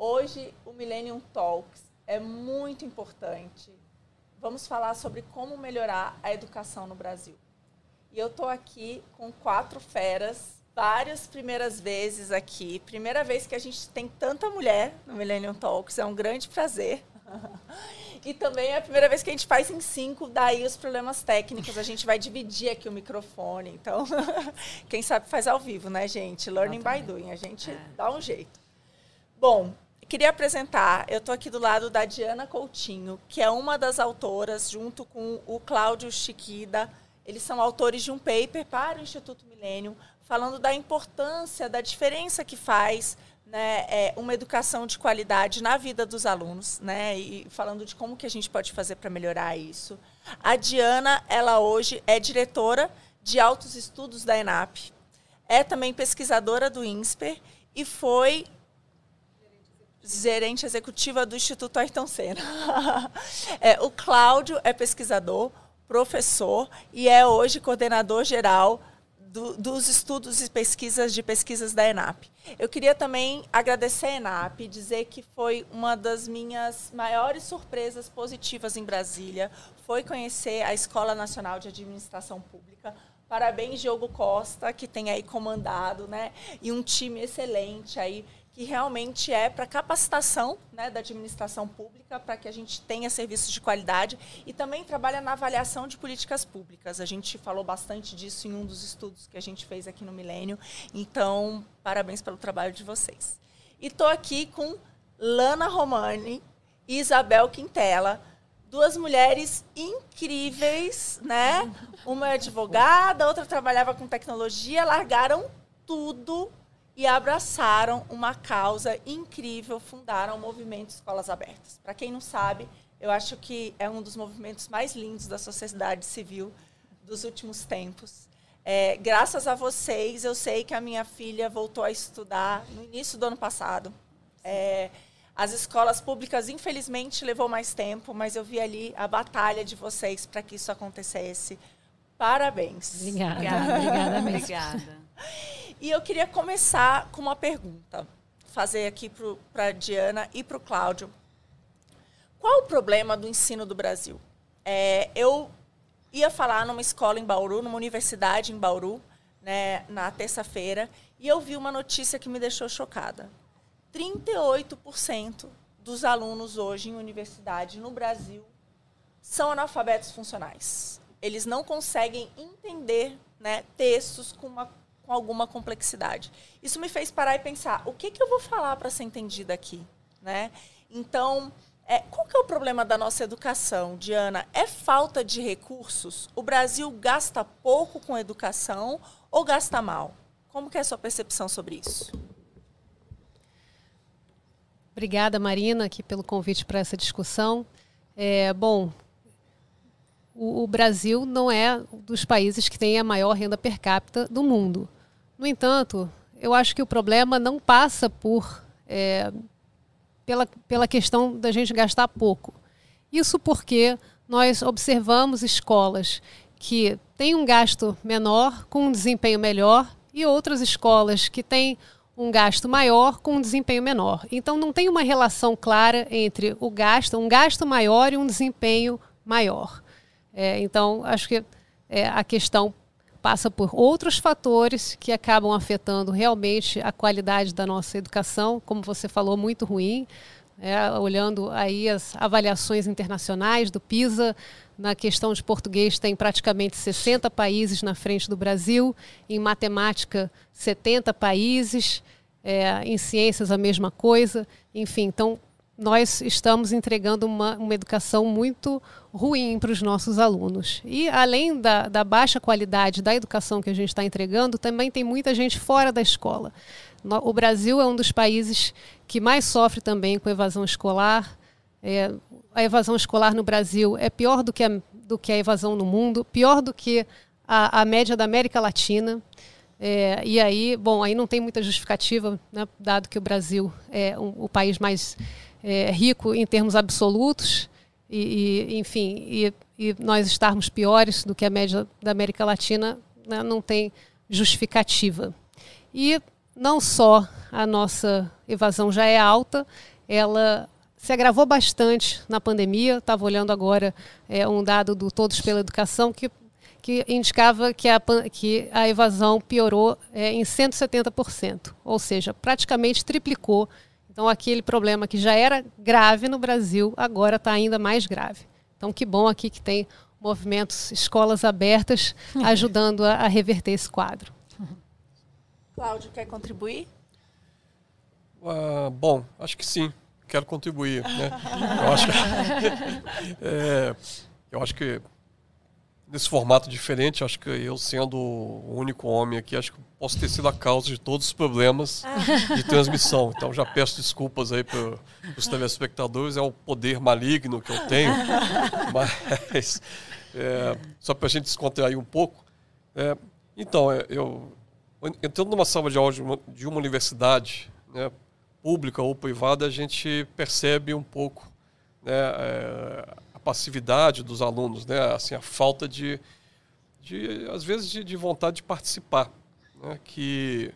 Hoje, o Millennium Talks é muito importante. Vamos falar sobre como melhorar a educação no Brasil. E eu estou aqui com quatro feras, várias primeiras vezes aqui. Primeira vez que a gente tem tanta mulher no Millennium Talks, é um grande prazer. E também é a primeira vez que a gente faz em cinco, daí os problemas técnicos. A gente vai dividir aqui o microfone. Então, quem sabe faz ao vivo, né, gente? Learning by doing. A gente é. dá um jeito. Bom, queria apresentar, eu estou aqui do lado da Diana Coutinho, que é uma das autoras, junto com o Cláudio Chiquida. Eles são autores de um paper para o Instituto Milênio, falando da importância, da diferença que faz né, é, uma educação de qualidade na vida dos alunos, né, e falando de como que a gente pode fazer para melhorar isso. A Diana, ela hoje é diretora de altos estudos da ENAP, é também pesquisadora do INSPER e foi gerente executiva do Instituto Ayrton Senna. é, o Cláudio é pesquisador, professor e é hoje coordenador geral do, dos estudos e pesquisas de pesquisas da ENAP. Eu queria também agradecer a ENAP, dizer que foi uma das minhas maiores surpresas positivas em Brasília, foi conhecer a Escola Nacional de Administração Pública. Parabéns, Diogo Costa, que tem aí comandado, né? E um time excelente aí que realmente é para capacitação né, da administração pública, para que a gente tenha serviços de qualidade e também trabalha na avaliação de políticas públicas. A gente falou bastante disso em um dos estudos que a gente fez aqui no Milênio. Então, parabéns pelo trabalho de vocês. E estou aqui com Lana Romani e Isabel Quintela, duas mulheres incríveis, né? Uma é advogada, outra trabalhava com tecnologia, largaram tudo e abraçaram uma causa incrível, fundaram o movimento Escolas Abertas. Para quem não sabe, eu acho que é um dos movimentos mais lindos da sociedade civil dos últimos tempos. É, graças a vocês, eu sei que a minha filha voltou a estudar no início do ano passado. É, as escolas públicas, infelizmente, levou mais tempo, mas eu vi ali a batalha de vocês para que isso acontecesse. Parabéns. Obrigada. Obrigada, obrigada mesmo. Obrigada. E eu queria começar com uma pergunta, fazer aqui para a Diana e para o Cláudio. Qual o problema do ensino do Brasil? É, eu ia falar numa escola em Bauru, numa universidade em Bauru, né, na terça-feira, e eu vi uma notícia que me deixou chocada. 38% dos alunos hoje em universidade no Brasil são analfabetos funcionais. Eles não conseguem entender né, textos com uma com alguma complexidade. Isso me fez parar e pensar, o que, que eu vou falar para ser entendida aqui? Né? Então, é, qual que é o problema da nossa educação, Diana? É falta de recursos? O Brasil gasta pouco com educação ou gasta mal? Como que é a sua percepção sobre isso? Obrigada, Marina, aqui pelo convite para essa discussão. É, bom, o, o Brasil não é dos países que tem a maior renda per capita do mundo. No entanto, eu acho que o problema não passa por é, pela, pela questão da gente gastar pouco. Isso porque nós observamos escolas que têm um gasto menor com um desempenho melhor e outras escolas que têm um gasto maior com um desempenho menor. Então não tem uma relação clara entre o gasto, um gasto maior e um desempenho maior. É, então acho que é, a questão passa por outros fatores que acabam afetando realmente a qualidade da nossa educação, como você falou, muito ruim. É, olhando aí as avaliações internacionais do PISA, na questão de português tem praticamente 60 países na frente do Brasil, em matemática 70 países, é, em ciências a mesma coisa, enfim, então nós estamos entregando uma, uma educação muito ruim para os nossos alunos. E além da, da, baixa qualidade da educação que a gente está entregando, também tem muita gente fora da escola. O Brasil é um dos países que mais sofre também com evasão escolar. É, a evasão escolar no Brasil é pior do que a, do que a evasão no mundo, pior do que a, a média da América Latina. É, e aí, bom, aí não tem muita justificativa, né, dado que o Brasil é um, o país mais é, rico em termos absolutos, e, e enfim, e, e, nós estarmos piores do que a média da América Latina né, não tem justificativa. E não só a nossa evasão já é alta, ela se agravou bastante na pandemia. Estava olhando agora é, um dado do Todos pela Educação que, que indicava que a, que a evasão piorou é, em 170%, ou seja, praticamente triplicou. Então, aquele problema que já era grave no Brasil, agora está ainda mais grave. Então, que bom aqui que tem movimentos, escolas abertas, ajudando a, a reverter esse quadro. Cláudio, quer contribuir? Uh, bom, acho que sim quero contribuir. Né? Eu, acho que, é, eu acho que nesse formato diferente, acho que eu sendo o único homem aqui, acho que posso ter sido a causa de todos os problemas de transmissão. Então já peço desculpas aí para os telespectadores, é o poder maligno que eu tenho. Mas é, só para a gente descontrair um pouco. É, então, é, eu entrando numa sala de aula de uma, de uma universidade, né, pública ou privada, a gente percebe um pouco né, é, a passividade dos alunos, né, assim, a falta de, de às vezes, de, de vontade de participar. Né, que,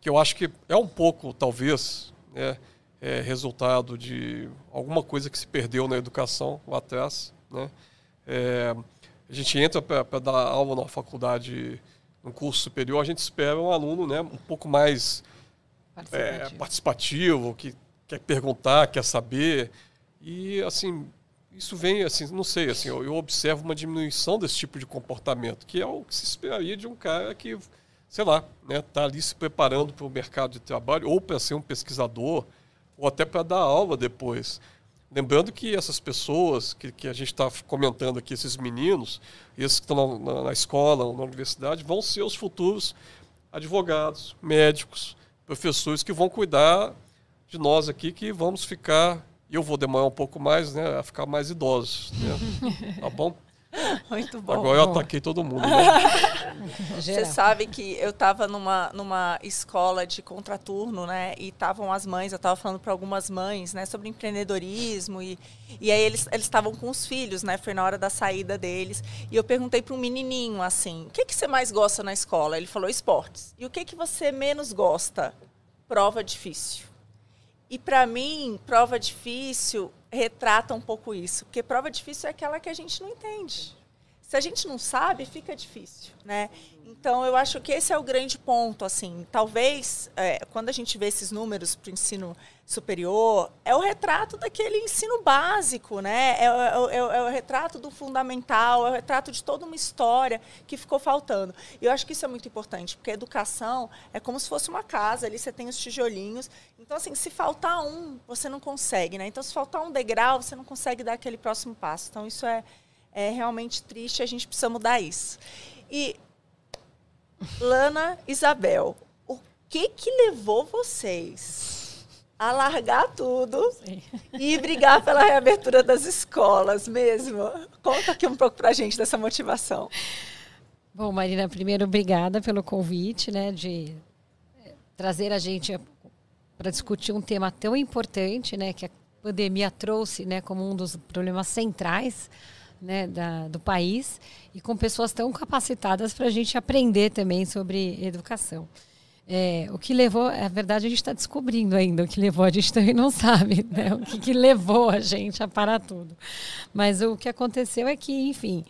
que eu acho que é um pouco, talvez, né, é resultado de alguma coisa que se perdeu na educação lá atrás. Né? É, a gente entra para dar aula na faculdade, no curso superior, a gente espera um aluno né, um pouco mais participativo. É, participativo, que quer perguntar, quer saber. E, assim, isso vem, assim, não sei, assim, eu, eu, observo uma diminuição desse tipo de comportamento, que é o que se esperaria de um cara que, sei lá, né, tá ali se preparando para o mercado de trabalho, ou para ser um pesquisador, ou até para dar aula depois. Lembrando que essas pessoas que, que a gente está comentando aqui, esses meninos, esses que estão na, na, na escola, na universidade, vão ser os futuros advogados, médicos, professores que vão cuidar de nós aqui, que vamos ficar, eu vou demorar um pouco mais, né, a ficar mais idosos, né? tá bom? Muito bom. Agora eu ataquei todo mundo. Né? Você sabe que eu estava numa, numa escola de contraturno, né? E estavam as mães, eu estava falando para algumas mães, né? Sobre empreendedorismo. E, e aí eles estavam com os filhos, né? Foi na hora da saída deles. E eu perguntei para um menininho, assim, o que, que você mais gosta na escola? Ele falou, esportes. E o que, que você menos gosta? Prova difícil. E para mim, prova difícil retrata um pouco isso, porque prova difícil é aquela que a gente não entende. Se a gente não sabe, fica difícil, né? Então, eu acho que esse é o grande ponto, assim. Talvez, é, quando a gente vê esses números para o ensino superior, é o retrato daquele ensino básico, né? É, é, é, é, o retrato do fundamental, é o retrato de toda uma história que ficou faltando. E eu acho que isso é muito importante, porque a educação é como se fosse uma casa, ali você tem os tijolinhos. Então, assim, se faltar um, você não consegue, né? Então, se faltar um degrau, você não consegue dar aquele próximo passo. Então, isso é, é realmente triste, a gente precisa mudar isso. E Lana, Isabel, o que que levou vocês a largar tudo Sim. e brigar pela reabertura das escolas mesmo? Conta aqui um pouco pra gente dessa motivação. Bom, Marina, primeiro, obrigada pelo convite, né, de eh, trazer a gente para discutir um tema tão importante, né, que a pandemia trouxe, né, como um dos problemas centrais né, da, do país e com pessoas tão capacitadas para a gente aprender também sobre educação. É, o que levou, a verdade, a gente está descobrindo ainda o que levou, a gente também não sabe né, o que, que, levou a gente a parar tudo. Mas o que aconteceu é que, enfim,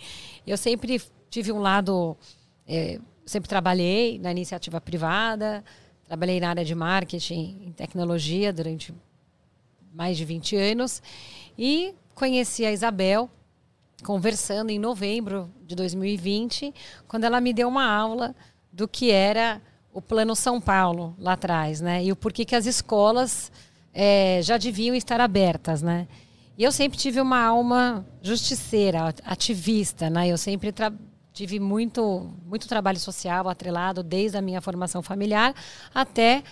eu sempre tive um lado, é, sempre trabalhei na iniciativa privada, trabalhei na área de marketing e tecnologia durante mais de 20 anos e conheci a Isabel, conversando em novembro de 2020, quando ela me deu uma aula do que era o Plano São Paulo lá atrás, né? E o porquê que as escolas é, já deviam estar abertas, né? E eu sempre tive uma alma justiceira, ativista, né? Eu sempre tive muito, muito trabalho social atrelado desde a minha formação familiar até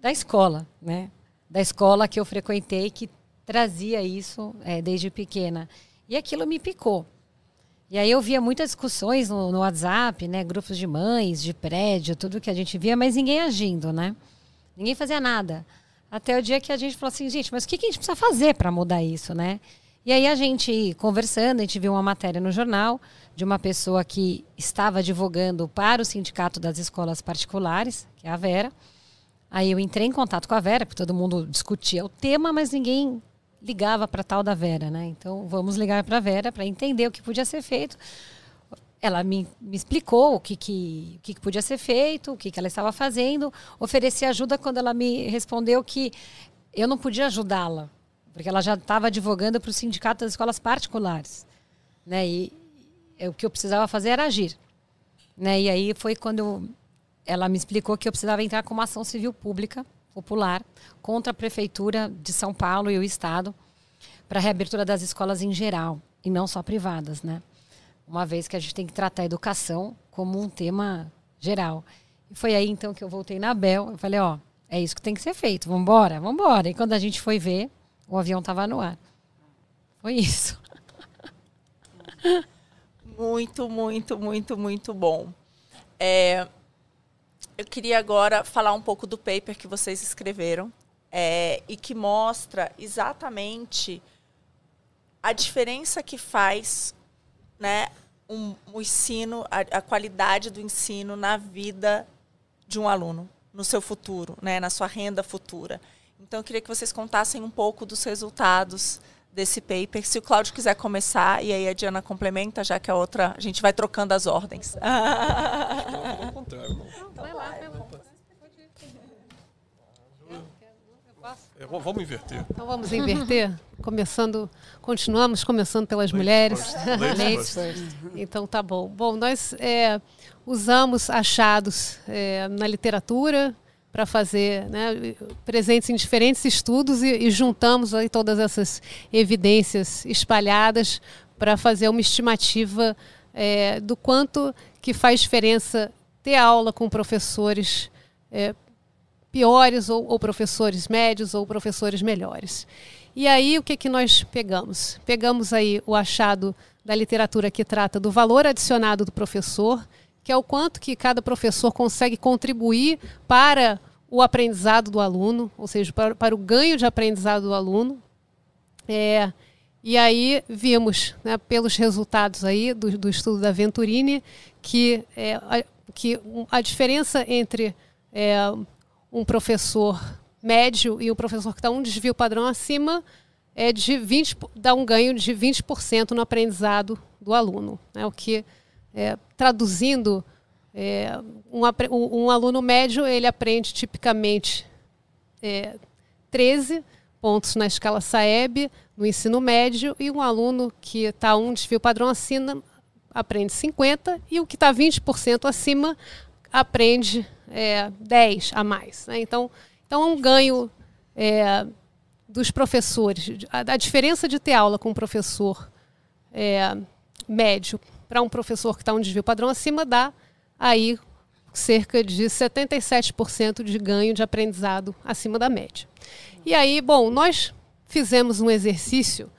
da escola, né? Da escola que eu frequentei que trazia isso é, desde pequena. E aquilo me picou. E aí eu via muitas discussões no, no, WhatsApp, né? Grupos de mães, de prédio, tudo que a gente via, mas ninguém agindo, né? Ninguém fazia nada. Até o dia que a gente falou assim, gente, mas o que, que a gente precisa fazer para mudar isso, né? E aí a gente conversando, a gente viu uma matéria no jornal de uma pessoa que estava advogando para o sindicato das escolas particulares, que é a Vera, Aí eu entrei em contato com a Vera, porque todo mundo discutia o tema, mas ninguém ligava para tal da Vera, né? Então vamos ligar para a Vera para entender o que podia ser feito. Ela me, me explicou o que, que, o que, podia ser feito, o que, que ela estava fazendo. Ofereci ajuda quando ela me respondeu que eu não podia ajudá-la, porque ela já estava advogando para o sindicato das escolas particulares. Né? E o que eu precisava fazer era agir. Né? E aí foi quando ela me explicou que eu precisava entrar com uma ação civil pública, popular, contra a Prefeitura de São Paulo e o Estado, para reabertura das escolas em geral, e não só privadas, né? Uma vez que a gente tem que tratar a educação como um tema geral. E foi aí então que eu voltei na Bel, eu falei, ó, é isso que tem que ser feito, vamos embora, vamos embora. E quando a gente foi ver, o avião estava no ar. Foi isso. Muito, muito, muito, muito bom. É, eu queria agora falar um pouco do paper que vocês escreveram é, e que mostra exatamente a diferença que faz né, um, o ensino, a, a, qualidade do ensino na vida de um aluno, no seu futuro, né, na sua renda futura. Então, eu queria que vocês contassem um pouco dos resultados desse paper. Se o Cláudio quiser começar, e aí a Diana complementa, já que a outra, a gente vai trocando as ordens. Ao contrário, não. Vai lá, vai lá. É, vamos inverter. Então vamos inverter? Começando, continuamos começando pelas Ladies mulheres. Ladies. Então tá bom. Bom, nós é, usamos achados é, na literatura, para fazer né, presentes em diferentes estudos e, e, juntamos aí todas essas evidências espalhadas para fazer uma estimativa é, do quanto que faz diferença ter aula com professores é, piores ou, ou, professores médios ou professores melhores. E aí o que, que nós pegamos? Pegamos aí o achado da literatura que trata do valor adicionado do professor, que é o quanto que cada professor consegue contribuir para o aprendizado do aluno, ou seja, para, para o ganho de aprendizado do aluno. É, e aí vimos, né, pelos resultados aí do, do estudo da Venturini, que, é, a, que a diferença entre é, um professor médio e um professor que está um desvio padrão acima é de 20, dá um ganho de 20% no aprendizado do aluno. Né, o que é, traduzindo, é, um, um, aluno médio ele aprende tipicamente é, 13 pontos na escala SAEB no ensino médio e um aluno que está um desvio padrão acima aprende 50 e o que está 20% acima aprende é, 10 a mais. Né? Então, então é um ganho é, dos professores. A, a, diferença de ter aula com um professor é, médio para um professor que está um desvio padrão acima dá aí cerca de 77% de ganho de aprendizado acima da média. E aí, bom, nós fizemos um exercício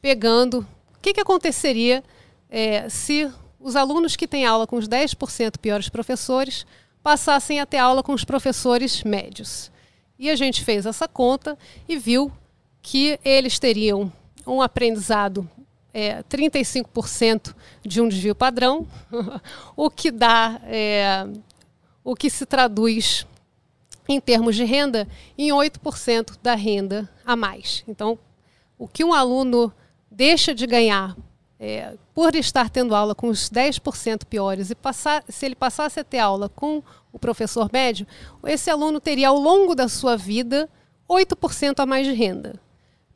pegando o que, que aconteceria é, se os alunos que têm aula com os 10% piores professores passassem a ter aula com os professores médios. E a gente fez essa conta e viu que eles teriam um aprendizado é, 35% de um desvio padrão, o que dá, é, o que se traduz em termos de renda em 8% da renda a mais. Então, o que um aluno deixa de ganhar é, por estar tendo aula com os 10% piores e passar, se ele passasse a ter aula com o professor médio, esse aluno teria ao longo da sua vida 8% a mais de renda.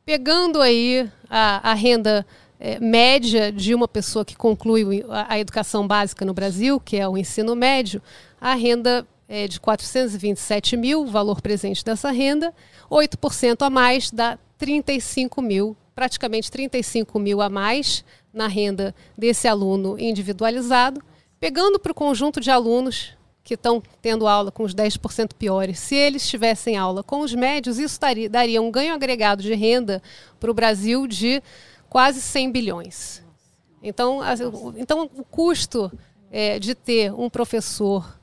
Pegando aí a, a renda é, média de uma pessoa que conclui a, a, educação básica no Brasil, que é o ensino médio, a renda é de 427 mil, o valor presente dessa renda, 8% a mais dá 35 mil, praticamente 35 mil a mais na renda desse aluno individualizado, pegando para o conjunto de alunos que estão tendo aula com os 10% piores, se eles tivessem aula com os médios, isso daria, daria um ganho agregado de renda para o Brasil de quase 100 bilhões. Então, a, então o custo é, de ter um professor,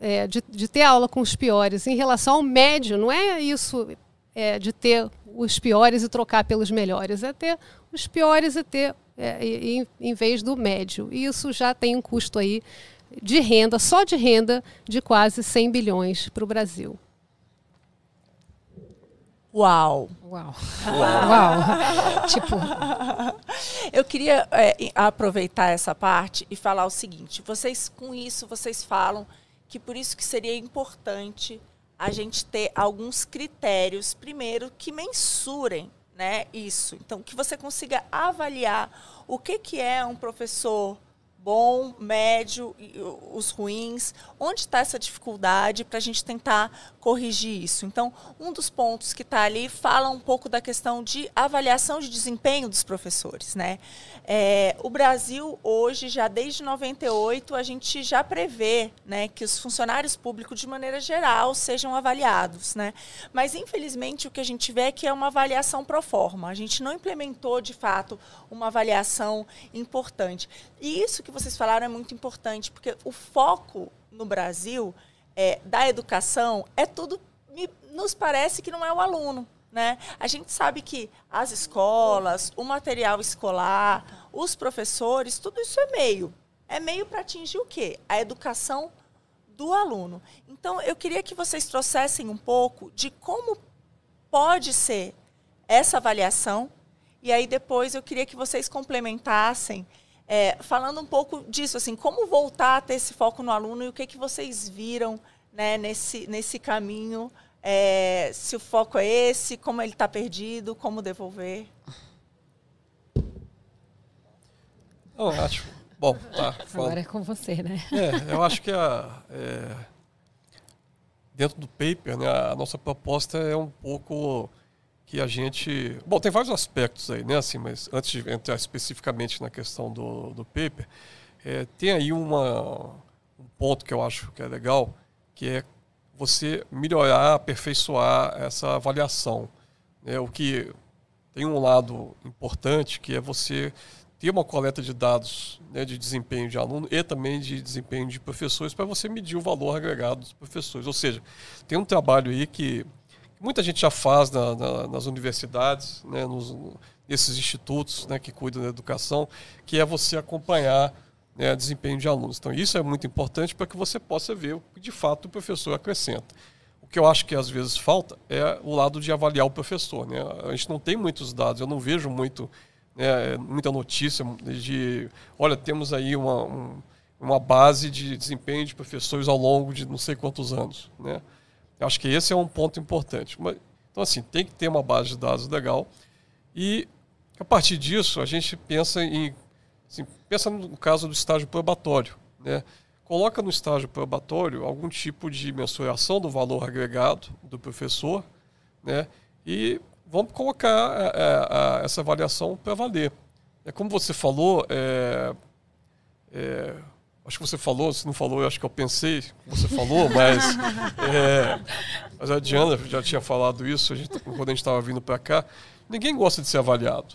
é, de, de, ter aula com os piores em relação ao médio, não é isso é, de ter os piores e trocar pelos melhores, é ter os piores e ter é, em, em vez do médio. E isso já tem um custo aí de renda, só de renda, de quase 100 bilhões para o Brasil. Uau! Uau! Uau! tipo. Eu queria é, aproveitar essa parte e falar o seguinte: vocês, com isso, vocês falam que por isso que seria importante a gente ter alguns critérios, primeiro, que mensurem né, isso. Então, que você consiga avaliar o que, que é um professor bom, médio, os ruins, onde está essa dificuldade para a gente tentar corrigir isso. Então, um dos pontos que está ali fala um pouco da questão de avaliação de desempenho dos professores. Né? É, o Brasil, hoje, já desde 98, a gente já prevê né, que os funcionários públicos, de maneira geral, sejam avaliados. Né? Mas, infelizmente, o que a gente vê é que é uma avaliação pro forma. A gente não implementou, de fato, uma avaliação importante. E isso que vocês falaram é muito importante, porque o foco no Brasil é, da educação é tudo, me, nos parece que não é o aluno. Né? A gente sabe que as escolas, o material escolar, os professores, tudo isso é meio. É meio para atingir o quê? A educação do aluno. Então, eu queria que vocês trouxessem um pouco de como pode ser essa avaliação. E aí, depois, eu queria que vocês complementassem é, falando um pouco disso, assim, como voltar a ter esse foco no aluno e o que, que vocês viram né, nesse, nesse caminho, é, se o foco é esse, como ele está perdido, como devolver. Eu acho. Bom, tá. Agora é com você, né? É, eu acho que a, é, dentro do paper, né, a nossa proposta é um pouco que a gente. Bom, tem vários aspectos aí, né? Assim, mas antes de entrar especificamente na questão do, do paper, é, tem aí uma, um ponto que eu acho que é legal, que é você melhorar, aperfeiçoar essa avaliação. Né? O que tem um lado importante, que é você ter uma coleta de dados né, de desempenho de aluno e também de desempenho de professores para você medir o valor agregado dos professores. Ou seja, tem um trabalho aí que muita gente já faz na, na, nas universidades, né, nos, nesses institutos né, que cuidam da educação, que é você acompanhar né, desempenho de alunos. Então, isso é muito importante para que você possa ver o que de fato o professor acrescenta. O que eu acho que às vezes falta é o lado de avaliar o professor. Né? A gente não tem muitos dados, eu não vejo muito, né, muita notícia de, olha, temos aí uma, um, uma base de desempenho de professores ao longo de não sei quantos anos. Né? Eu acho que esse é um ponto importante. Então, assim, tem que ter uma base de dados legal. E, a partir disso, a gente pensa em. Assim, pensa no caso do estágio probatório. Né? Coloca no estágio probatório algum tipo de mensuração do valor agregado do professor né? e vamos colocar é, é, essa avaliação para valer. É como você falou, é, é, Acho que você falou, se não falou, eu acho que eu pensei que você falou, mas, é, mas a Diana já tinha falado isso a gente, quando a gente estava vindo para cá. Ninguém gosta de ser avaliado.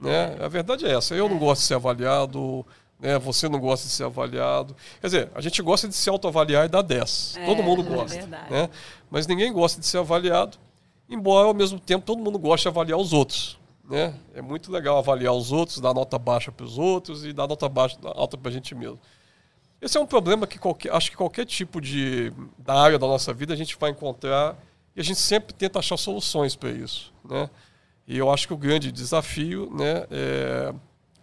Né? A verdade é essa. Eu não gosto de ser avaliado, né? você não gosta de ser avaliado. Quer dizer, a gente gosta de se autoavaliar e dar 10. É, todo mundo é gosta. É né? Mas ninguém gosta de ser avaliado, embora ao mesmo tempo todo mundo goste de avaliar os outros. Né? É muito legal avaliar os outros, dar nota baixa para os outros e dar nota baixa, alta para a gente mesmo. Esse é um problema que qualquer, acho que qualquer tipo de da área da nossa vida a gente vai encontrar e a gente sempre tenta achar soluções para isso, né? E eu acho que o grande desafio, né, é,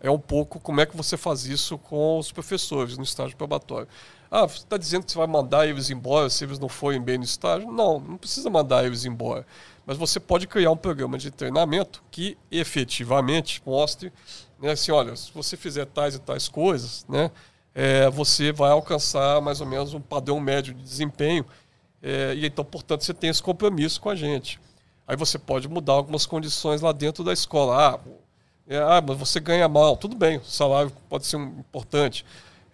é um pouco como é que você faz isso com os professores no estágio probatório. Ah, você está dizendo que você vai mandar eles embora se eles não forem bem no estágio? Não, não precisa mandar eles embora. Mas você pode criar um programa de treinamento que efetivamente mostre, né, assim, olha, se você fizer tais e tais coisas, né, é, você vai alcançar mais ou menos um padrão médio de desempenho. É, e então, portanto, você tem esse compromisso com a gente. Aí você pode mudar algumas condições lá dentro da escola. Ah, é, ah mas você ganha mal. Tudo bem, o salário pode ser um, importante.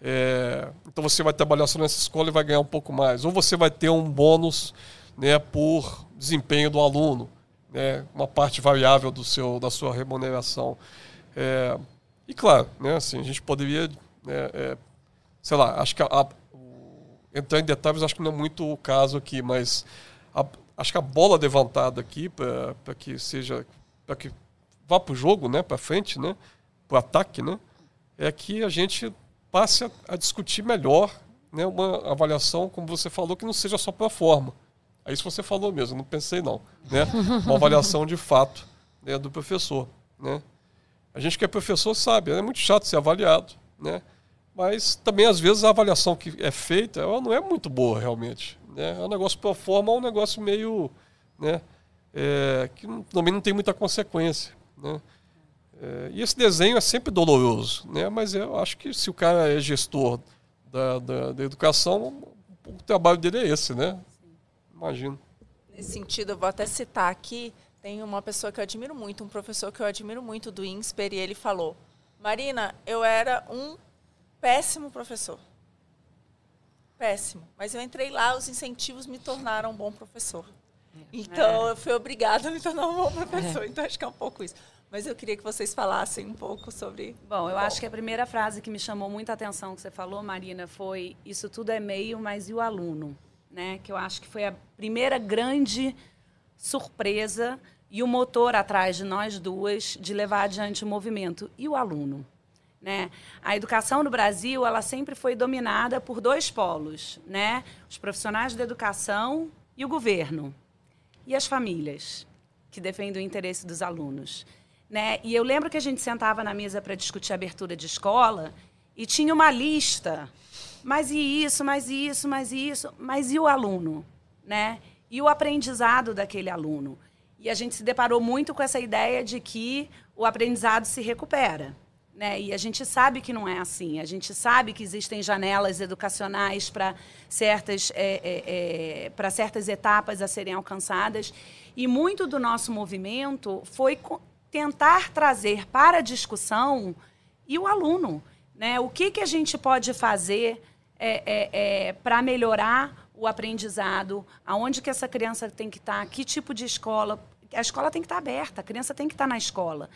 É, então você vai trabalhar só nessa escola e vai ganhar um pouco mais. Ou você vai ter um bônus né, por desempenho do aluno, né, uma parte variável do seu, da sua remuneração. É, e claro, né, assim, a gente poderia né, é, sei lá, acho que a, a, entrar em detalhes acho que não é muito o caso aqui, mas a, acho que a bola levantada aqui para que seja para que vá para o jogo, né, para frente, né, para o ataque, né, é que a gente passe a, a, discutir melhor, né, uma avaliação como você falou que não seja só para forma, É isso que você falou mesmo, não pensei não. Né? Uma avaliação de fato né, do professor. Né? A gente que é professor sabe, é muito chato ser avaliado. Né? Mas também, às vezes, a avaliação que é feita ela não é muito boa, realmente. Né? É um negócio pro forma, é um negócio meio... Né? É, que também não tem muita consequência. Né? É, e esse desenho é sempre doloroso, né? mas eu acho que se o cara é gestor da, da, da educação, o trabalho dele é esse, né? Imagino. Nesse sentido, eu vou até citar aqui, tem uma pessoa que eu admiro muito, um professor que eu admiro muito do INSPER, e ele falou, Marina, eu era um péssimo professor. Péssimo. Mas eu entrei lá, os incentivos me tornaram um bom professor. Então, é. eu fui obrigada a me tornar um bom professor. É. Então, acho que é um pouco isso. Mas eu queria que vocês falassem um pouco sobre. Bom, eu Bom. acho que a primeira frase que me chamou muita atenção que você falou, Marina, foi: Isso tudo é meio, mas e o aluno? Né? Que eu acho que foi a primeira grande surpresa e o motor atrás de nós duas de levar adiante o movimento. E o aluno? Né? A educação no Brasil ela sempre foi dominada por dois polos, né? os profissionais da educação e o governo. E as famílias, que defendem o interesse dos alunos. Né? E eu lembro que a gente sentava na mesa para discutir a abertura de escola e tinha uma lista. Mas e isso, mas e isso, mas e isso, mas e o aluno? Né? E o aprendizado daquele aluno? E a gente se deparou muito com essa ideia de que o aprendizado se recupera. Né? E a gente sabe que não é assim. A gente sabe que existem janelas educacionais para certas, é, é, é, certas etapas a serem alcançadas. E muito do nosso movimento foi tentar trazer para a discussão e o aluno. Né? O que, que a gente pode fazer é, é, é, para melhorar o aprendizado, aonde que essa criança tem que estar, tá, que tipo de escola. A escola tem que estar tá aberta, a criança tem que estar tá na escola.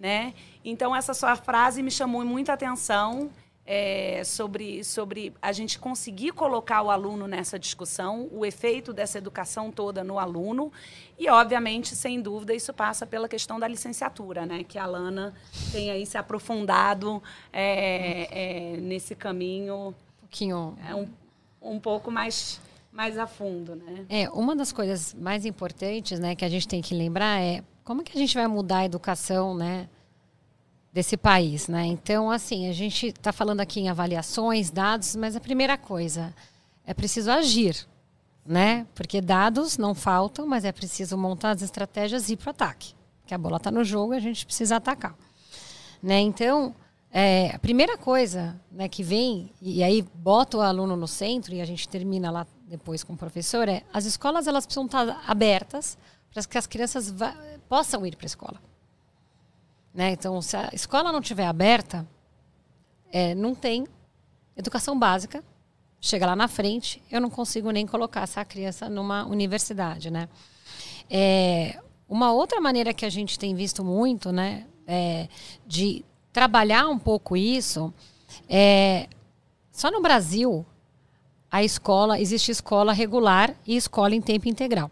Né? Então, essa sua frase me chamou muita atenção é, sobre, sobre a gente conseguir colocar o aluno nessa discussão, o efeito dessa educação toda no aluno. E, obviamente, sem dúvida, isso passa pela questão da licenciatura, né? que a Lana tem aí se aprofundado é, é, nesse caminho. Um pouquinho. É, um, um pouco mais mais a fundo, né? É, uma das coisas mais importantes, né, que a gente tem que lembrar é como que a gente vai mudar a educação, né, desse país, né? Então, assim, a gente está falando aqui em avaliações, dados, mas a primeira coisa é preciso agir, né? Porque dados não faltam, mas é preciso montar as estratégias e ir para o ataque. Que a bola está no jogo a gente precisa atacar, né? Então, é, a primeira coisa, né, que vem e aí bota o aluno no centro e a gente termina lá depois com o professor é as escolas elas precisam estar abertas para que as crianças possam ir para a escola. Né? Então, se a escola não estiver aberta, é, não tem educação básica. Chega lá na frente, eu não consigo nem colocar essa criança numa universidade, né? É, uma outra maneira que a gente tem visto muito, né, é, de trabalhar um pouco isso, é só no Brasil a escola existe escola regular e escola em tempo integral.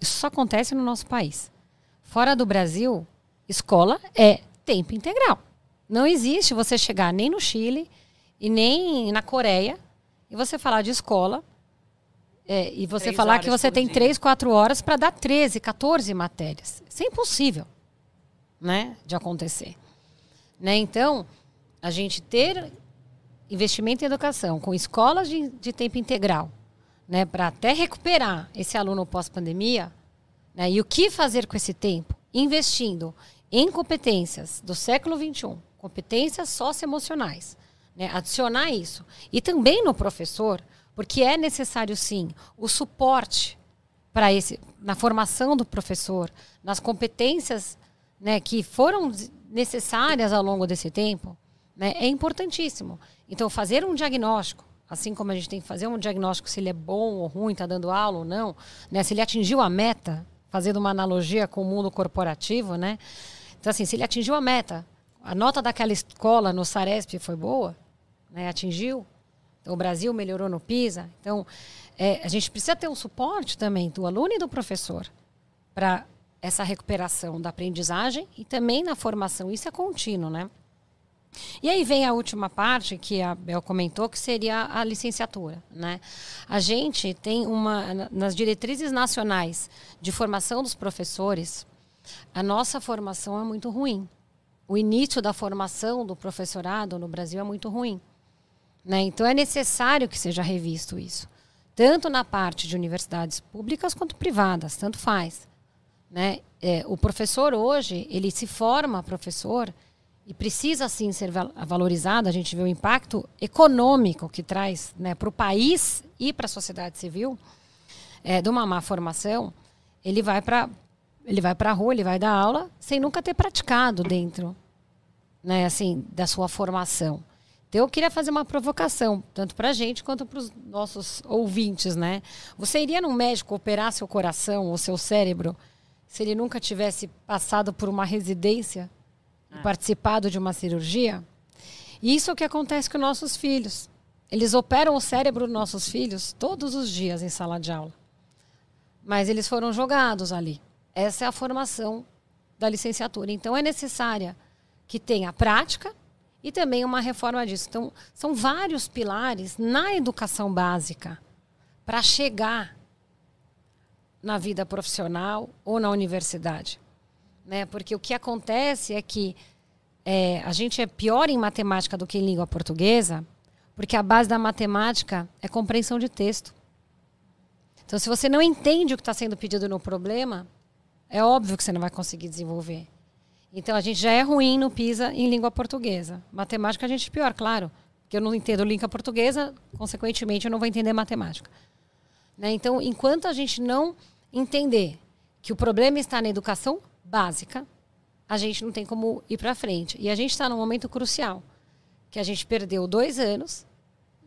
Isso só acontece no nosso país. Fora do Brasil, Escola é tempo integral. Não existe você chegar nem no Chile e nem na Coreia e você falar de escola é, e você três falar que você tem três, quatro horas para dar 13, 14 matérias. Isso é impossível né, de acontecer. Né? Então, a gente ter investimento em educação com escolas de, de tempo integral, né, para até recuperar esse aluno pós-pandemia, né, e o que fazer com esse tempo? Investindo em competências do século XXI, competências socioemocionais, né? adicionar isso. E também no professor, porque é necessário sim o suporte para esse na formação do professor, nas competências né, que foram necessárias ao longo desse tempo, né, é importantíssimo. Então, fazer um diagnóstico, assim como a gente tem que fazer um diagnóstico se ele é bom ou ruim, está dando aula ou não, né, se ele atingiu a meta, fazendo uma analogia com o mundo corporativo, né? Então, assim, se ele atingiu a meta, a nota daquela escola no Saresp foi boa, né? atingiu, então, o Brasil melhorou no PISA. Então, é, a gente precisa ter um suporte também do aluno e do professor para essa recuperação da aprendizagem e também na formação. Isso é contínuo, né? E aí vem a última parte que a Bel comentou, que seria a licenciatura. Né? A gente tem uma, nas diretrizes nacionais de formação dos professores, a nossa formação é muito ruim. O início da formação do professorado no Brasil é muito ruim. Né? Então é necessário que seja revisto isso. Tanto na parte de universidades públicas quanto privadas, tanto faz. Né? É, o professor hoje, ele se forma professor e precisa sim ser valorizado. A gente vê o impacto econômico que traz né, para o país e para a sociedade civil é, de uma má formação. Ele vai para ele vai para a rua, ele vai dar aula sem nunca ter praticado dentro, né, assim, da sua formação. Então eu queria fazer uma provocação, tanto para a gente quanto para os nossos ouvintes, né? Você iria num médico operar seu coração ou seu cérebro se ele nunca tivesse passado por uma residência e participado de uma cirurgia. Isso é o que acontece com nossos filhos. Eles operam o cérebro dos nossos filhos todos os dias em sala de aula. Mas eles foram jogados ali. Essa é a formação da licenciatura. Então é necessária que tenha prática e também uma reforma disso. Então, são vários pilares na educação básica para chegar na vida profissional ou na universidade né? Porque o que acontece é que é, a gente é pior em matemática do que em língua portuguesa, porque a base da matemática é compreensão de texto. Então, se você não entende o que está sendo pedido no problema, é óbvio que você não vai conseguir desenvolver. Então, a gente já é ruim no PISA em língua portuguesa. Matemática a gente é pior, claro. Porque eu não entendo língua portuguesa, consequentemente, eu não vou entender matemática. Né? Então, enquanto a gente não entender que o problema está na educação básica, a gente não tem como ir para frente. E a gente está num momento crucial, que a gente perdeu dois anos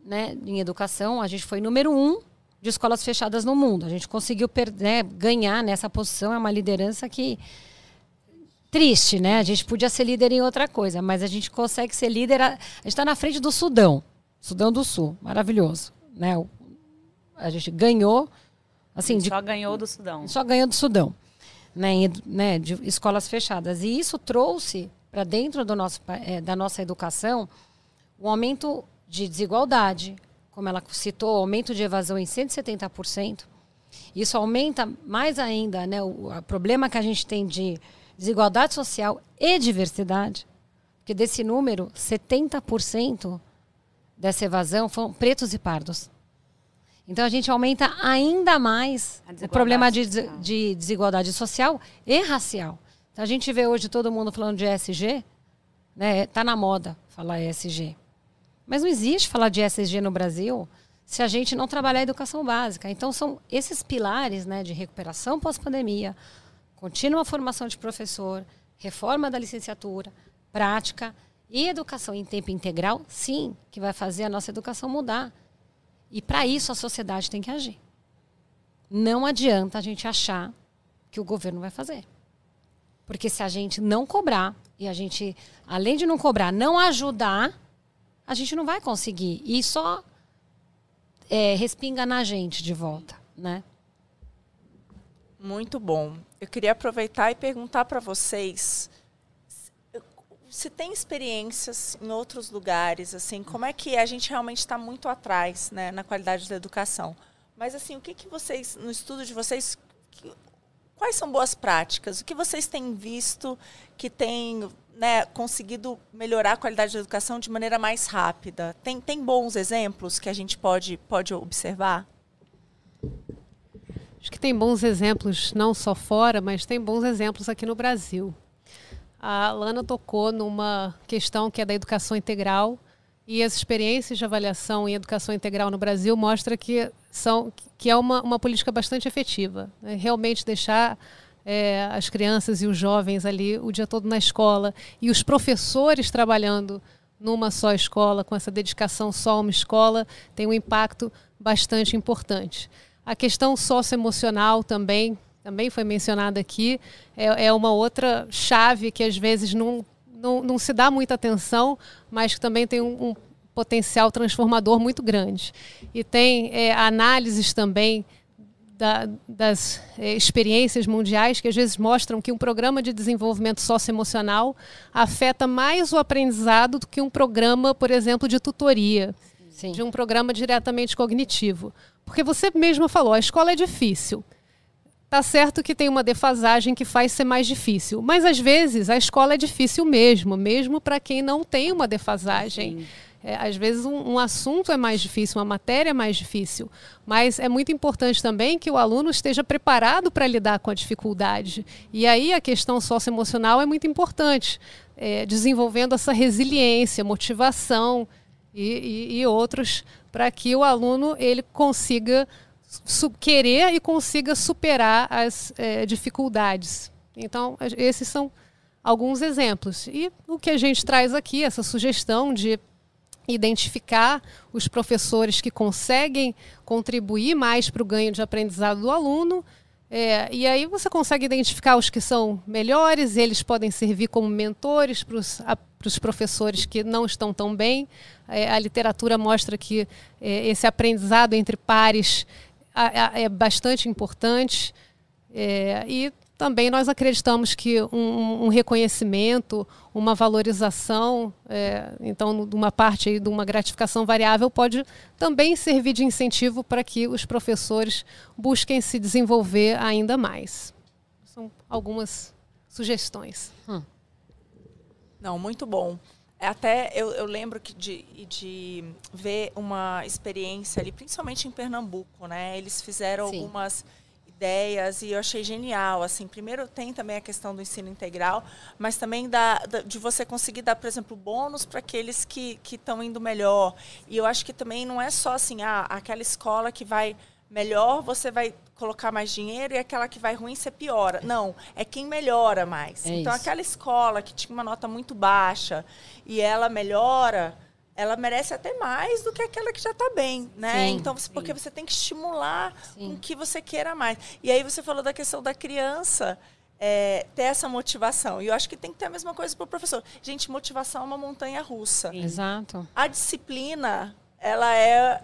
né, em educação, a gente foi número um de escolas fechadas no mundo. A gente conseguiu né, ganhar nessa posição, é uma liderança que triste, né? A gente podia ser líder em outra coisa, mas a gente consegue ser líder. A, a gente está na frente do Sudão, Sudão do Sul, maravilhoso, né? A gente ganhou, assim, de, só ganhou do Sudão. Só ganhou do Sudão né, né, de escolas fechadas. E isso trouxe para dentro do nosso, é, da nossa educação um aumento de desigualdade, como ela citou, aumento de evasão em 170%. Isso aumenta mais ainda né, o, o problema que a gente tem de desigualdade social e diversidade. Porque desse número, 70% dessa evasão foram pretos e pardos. Então a gente aumenta ainda mais o problema de, de, desigualdade social e racial. Então a gente vê hoje todo mundo falando de ESG, né? Tá na moda falar ESG. Mas não existe falar de ESG no Brasil se a gente não trabalhar a educação básica. Então são esses pilares, né, de recuperação pós-pandemia, contínua formação de professor, reforma da licenciatura, prática e educação em tempo integral, sim, que vai fazer a nossa educação mudar. E para isso a sociedade tem que agir. Não adianta a gente achar que o governo vai fazer. Porque se a gente não cobrar e a gente, além de não cobrar, não ajudar, a gente não vai conseguir. E só é, respinga na gente de volta, né? Muito bom. Eu queria aproveitar e perguntar para vocês se tem experiências em outros lugares, assim, como é que a gente realmente está muito atrás, né, na qualidade da educação. Mas assim, o que que vocês, no estudo de vocês, que, quais são boas práticas? O que vocês têm visto que tem né, conseguido melhorar a qualidade da educação de maneira mais rápida? Tem, tem bons exemplos que a gente pode, pode observar? Acho que tem bons exemplos não só fora, mas tem bons exemplos aqui no Brasil. A Lana tocou numa questão que é da educação integral e as experiências de avaliação em educação integral no Brasil mostra que são que é uma, uma política bastante efetiva. Né? Realmente deixar é, as crianças e os jovens ali o dia todo na escola e os professores trabalhando numa só escola, com essa dedicação só a uma escola, tem um impacto bastante importante. A questão socioemocional também também foi mencionada aqui, é, é uma outra chave que às vezes não, não, não, se dá muita atenção, mas que também tem um, um potencial transformador muito grande. E tem é, análises também da, das é, experiências mundiais que às vezes mostram que um programa de desenvolvimento socioemocional afeta mais o aprendizado do que um programa, por exemplo, de tutoria, Sim. de um programa diretamente cognitivo. Porque você mesma falou, a escola é difícil. Tá certo que tem uma defasagem que faz ser mais difícil, mas às vezes a escola é difícil mesmo, mesmo para quem não tem uma defasagem. Sim. É, às vezes um, um, assunto é mais difícil, uma matéria é mais difícil, mas é muito importante também que o aluno esteja preparado para lidar com a dificuldade. E aí a questão socioemocional é muito importante, é, desenvolvendo essa resiliência, motivação e, e, e outros para que o aluno ele consiga querer e consiga superar as é, dificuldades. Então esses são alguns exemplos. E o que a gente traz aqui, essa sugestão de identificar os professores que conseguem contribuir mais para o ganho de aprendizado do aluno. É, e aí você consegue identificar os que são melhores, eles podem servir como mentores para os professores que não estão tão bem. É, a literatura mostra que é, esse aprendizado entre pares é bastante importante. É, e também nós acreditamos que um, um reconhecimento, uma valorização, é, então, de uma parte de uma gratificação variável, pode também servir de incentivo para que os professores busquem se desenvolver ainda mais. São algumas sugestões. Hum. Não, muito bom. É, até eu, eu lembro que de, de ver uma experiência ali, principalmente em Pernambuco, né? Eles fizeram Sim. algumas ideias e eu achei genial. Assim, primeiro tem também a questão do ensino integral, mas também da, da de você conseguir dar, por exemplo, bônus para aqueles que estão indo melhor. E eu acho que também não é só assim, ah, aquela escola que vai melhor, você vai colocar mais dinheiro e aquela que vai ruim você piora. Não, é quem melhora mais. É então, isso. aquela escola que tinha uma nota muito baixa e ela melhora ela merece até mais do que aquela que já está bem, né? Sim, então, sim. porque você tem que estimular sim. com que você queira mais. E aí você falou da questão da criança é, ter essa motivação. E eu acho que tem que ter a mesma coisa para o professor. Gente, motivação é uma montanha russa. Exato. A disciplina, ela é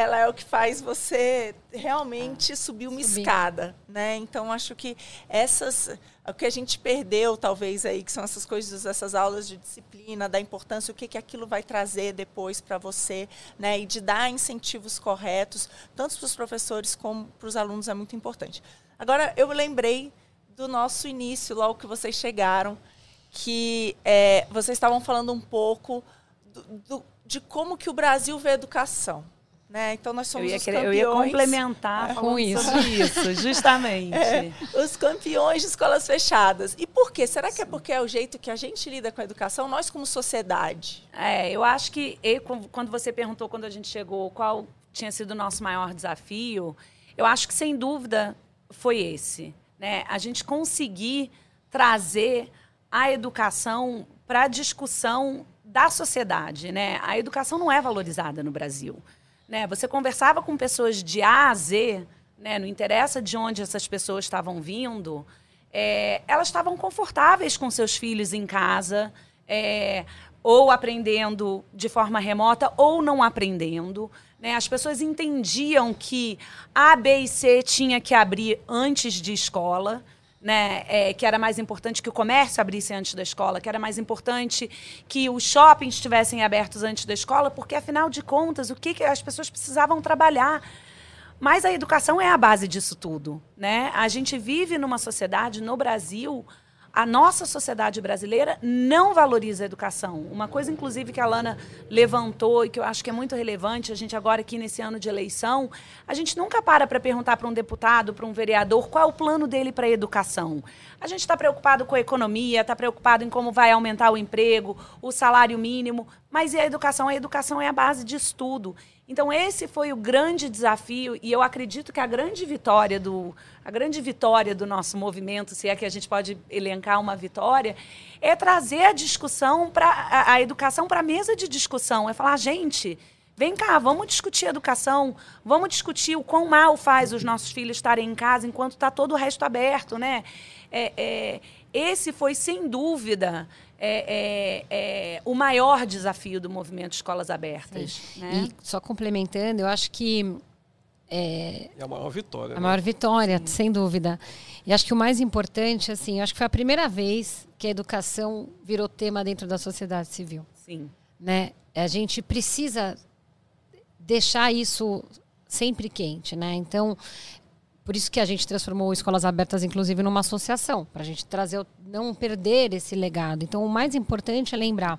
ela é o que faz você realmente subir uma subir. escada, né? Então acho que essas o que a gente perdeu talvez aí que são essas coisas, essas aulas de disciplina, da importância o que que aquilo vai trazer depois para você, né? E de dar incentivos corretos, tanto para os professores como para os alunos é muito importante. Agora eu lembrei do nosso início, logo que vocês chegaram, que é, vocês estavam falando um pouco do, do, de como que o Brasil vê a educação. Né? Então nós somos eu ia, os campeões. Eu ia complementar é, com isso. isso, justamente. É, os campeões de escolas fechadas. E por quê? Será que Sim. é porque é o jeito que a gente lida com a educação, nós como sociedade? É, eu acho que eu, quando você perguntou quando a gente chegou qual tinha sido o nosso maior desafio, eu acho que sem dúvida foi esse, né? A gente conseguir trazer a educação para a discussão da sociedade, né? A educação não é valorizada no Brasil. Né? Você conversava com pessoas de A a Z, né? não interessa de onde essas pessoas estavam vindo, é, elas estavam confortáveis com seus filhos em casa, é, ou aprendendo de forma remota, ou não aprendendo. Né? As pessoas entendiam que A, B e C tinha que abrir antes de escola né, é, que era mais importante que o comércio abrisse antes da escola, que era mais importante que os shoppings estivessem abertos antes da escola, porque afinal de contas, o que, que as pessoas precisavam trabalhar? Mas a educação é a base disso tudo, né? A gente vive numa sociedade no Brasil a nossa sociedade brasileira não valoriza a educação. Uma coisa, inclusive, que a Lana levantou e que eu acho que é muito relevante, a gente agora aqui nesse ano de eleição, a gente nunca para para perguntar para um deputado, para um vereador, qual é o plano dele para a educação. A gente está preocupado com a economia, está preocupado em como vai aumentar o emprego, o salário mínimo, mas e a educação? A educação é a base de estudo. Então esse foi o grande desafio e eu acredito que a grande vitória do a grande vitória do nosso movimento, se é que a gente pode elencar uma vitória, é trazer a discussão para a, educação para a mesa de discussão, é falar, gente, Vem cá, vamos discutir educação, vamos discutir o quão mal faz os nossos filhos estarem em casa enquanto está todo o resto aberto, né? É, é, esse foi, sem dúvida, é, é, é, o maior desafio do movimento Escolas Abertas. Né? E só complementando, eu acho que é, é a maior vitória. A né? maior vitória, Sim. sem dúvida. E acho que o mais importante, assim, acho que foi a primeira vez que a educação virou tema dentro da sociedade civil. Sim. Né? A gente precisa deixar isso sempre quente, né? Então, por isso que a gente transformou Escolas Abertas, inclusive, numa associação, para a gente trazer, não perder esse legado. Então, o mais importante é lembrar,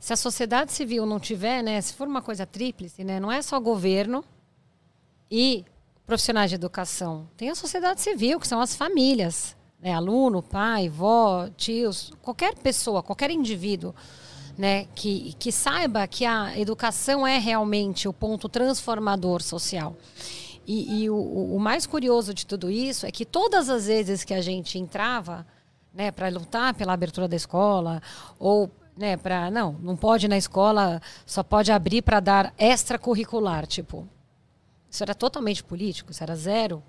se a sociedade civil não tiver, né, se for uma coisa tríplice, né, não é só governo e profissionais de educação, tem a sociedade civil, que são as famílias, né, aluno, pai, vó, tios, qualquer pessoa, qualquer indivíduo, né, que, que saiba que a educação é realmente o ponto transformador social. E, e o, o, mais curioso de tudo isso é que todas as vezes que a gente entrava né, para lutar pela abertura da escola, ou né, para. Não, não pode na escola, só pode abrir para dar extracurricular. Tipo, isso era totalmente político, isso era zero.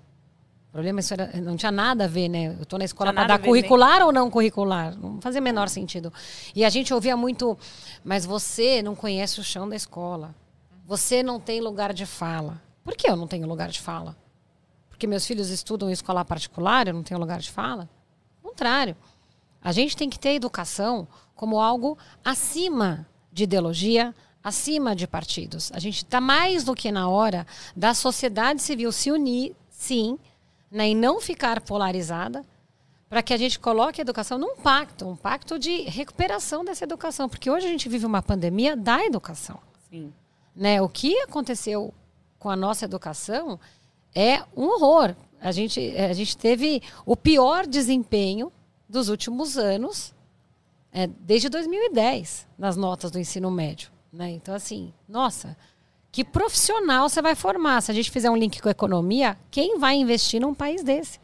O problema isso era, não tinha nada a ver, né? Eu estou na escola para dar curricular nem. ou não curricular? Não fazia menor sentido. E a gente ouvia muito, mas você não conhece o chão da escola. Você não tem lugar de fala. Por que eu não tenho lugar de fala? Porque meus filhos estudam em escola particular, eu não tenho lugar de fala? Ao contrário. A gente tem que ter educação como algo acima de ideologia, acima de partidos. A gente está mais do que na hora da sociedade civil se unir, sim, né, e não ficar polarizada, para que a gente coloque a educação num pacto, um pacto de recuperação dessa educação, porque hoje a gente vive uma pandemia da educação. Sim. Né? O que aconteceu com a nossa educação é um horror. A gente, a gente teve o pior desempenho dos últimos anos, é, desde 2010, nas notas do ensino médio. Né? Então, assim, nossa, que profissional você vai formar? Se a gente fizer um link com a economia, quem vai investir num país desse?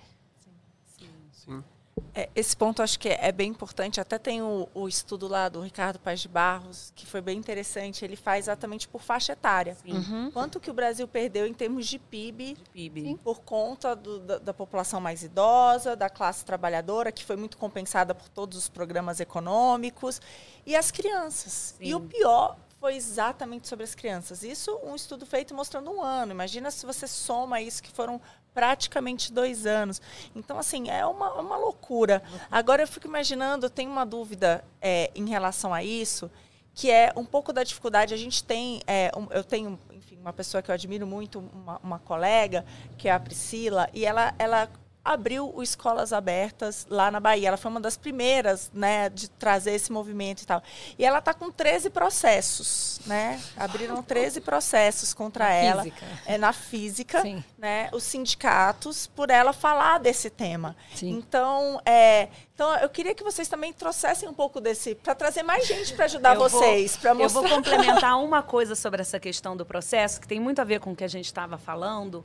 É, esse ponto acho que é, é, bem importante. Até tem o, o, estudo lá do Ricardo Paz de Barros, que foi bem interessante. Ele faz exatamente por faixa etária. Uhum. Quanto que o Brasil perdeu em termos de PIB, de PIB. por conta do, da, da, população mais idosa, da classe trabalhadora, que foi muito compensada por todos os programas econômicos, e as crianças. Sim. E o pior foi exatamente sobre as crianças. Isso um estudo feito mostrando um ano. Imagina se você soma isso, que foram praticamente dois anos. Então, assim, é uma, uma loucura. Agora, eu fico imaginando, eu tenho uma dúvida é, em relação a isso, que é um pouco da dificuldade. A gente tem, é, um, eu tenho, enfim, uma pessoa que eu admiro muito, uma, uma colega, que é a Priscila, e ela, ela abriu o Escolas Abertas lá na Bahia. Ela foi uma das primeiras, né, de trazer esse movimento e tal. E ela está com 13 processos, né? Abriram 13 processos contra na ela. Física. É, na física. Sim. Né? Os sindicatos, por ela falar desse tema. Sim. Então, é, então, eu queria que vocês também trouxessem um pouco desse, para trazer mais gente para ajudar eu vocês, para mostrar. Eu vou complementar uma coisa sobre essa questão do processo, que tem muito a ver com o que a gente estava falando,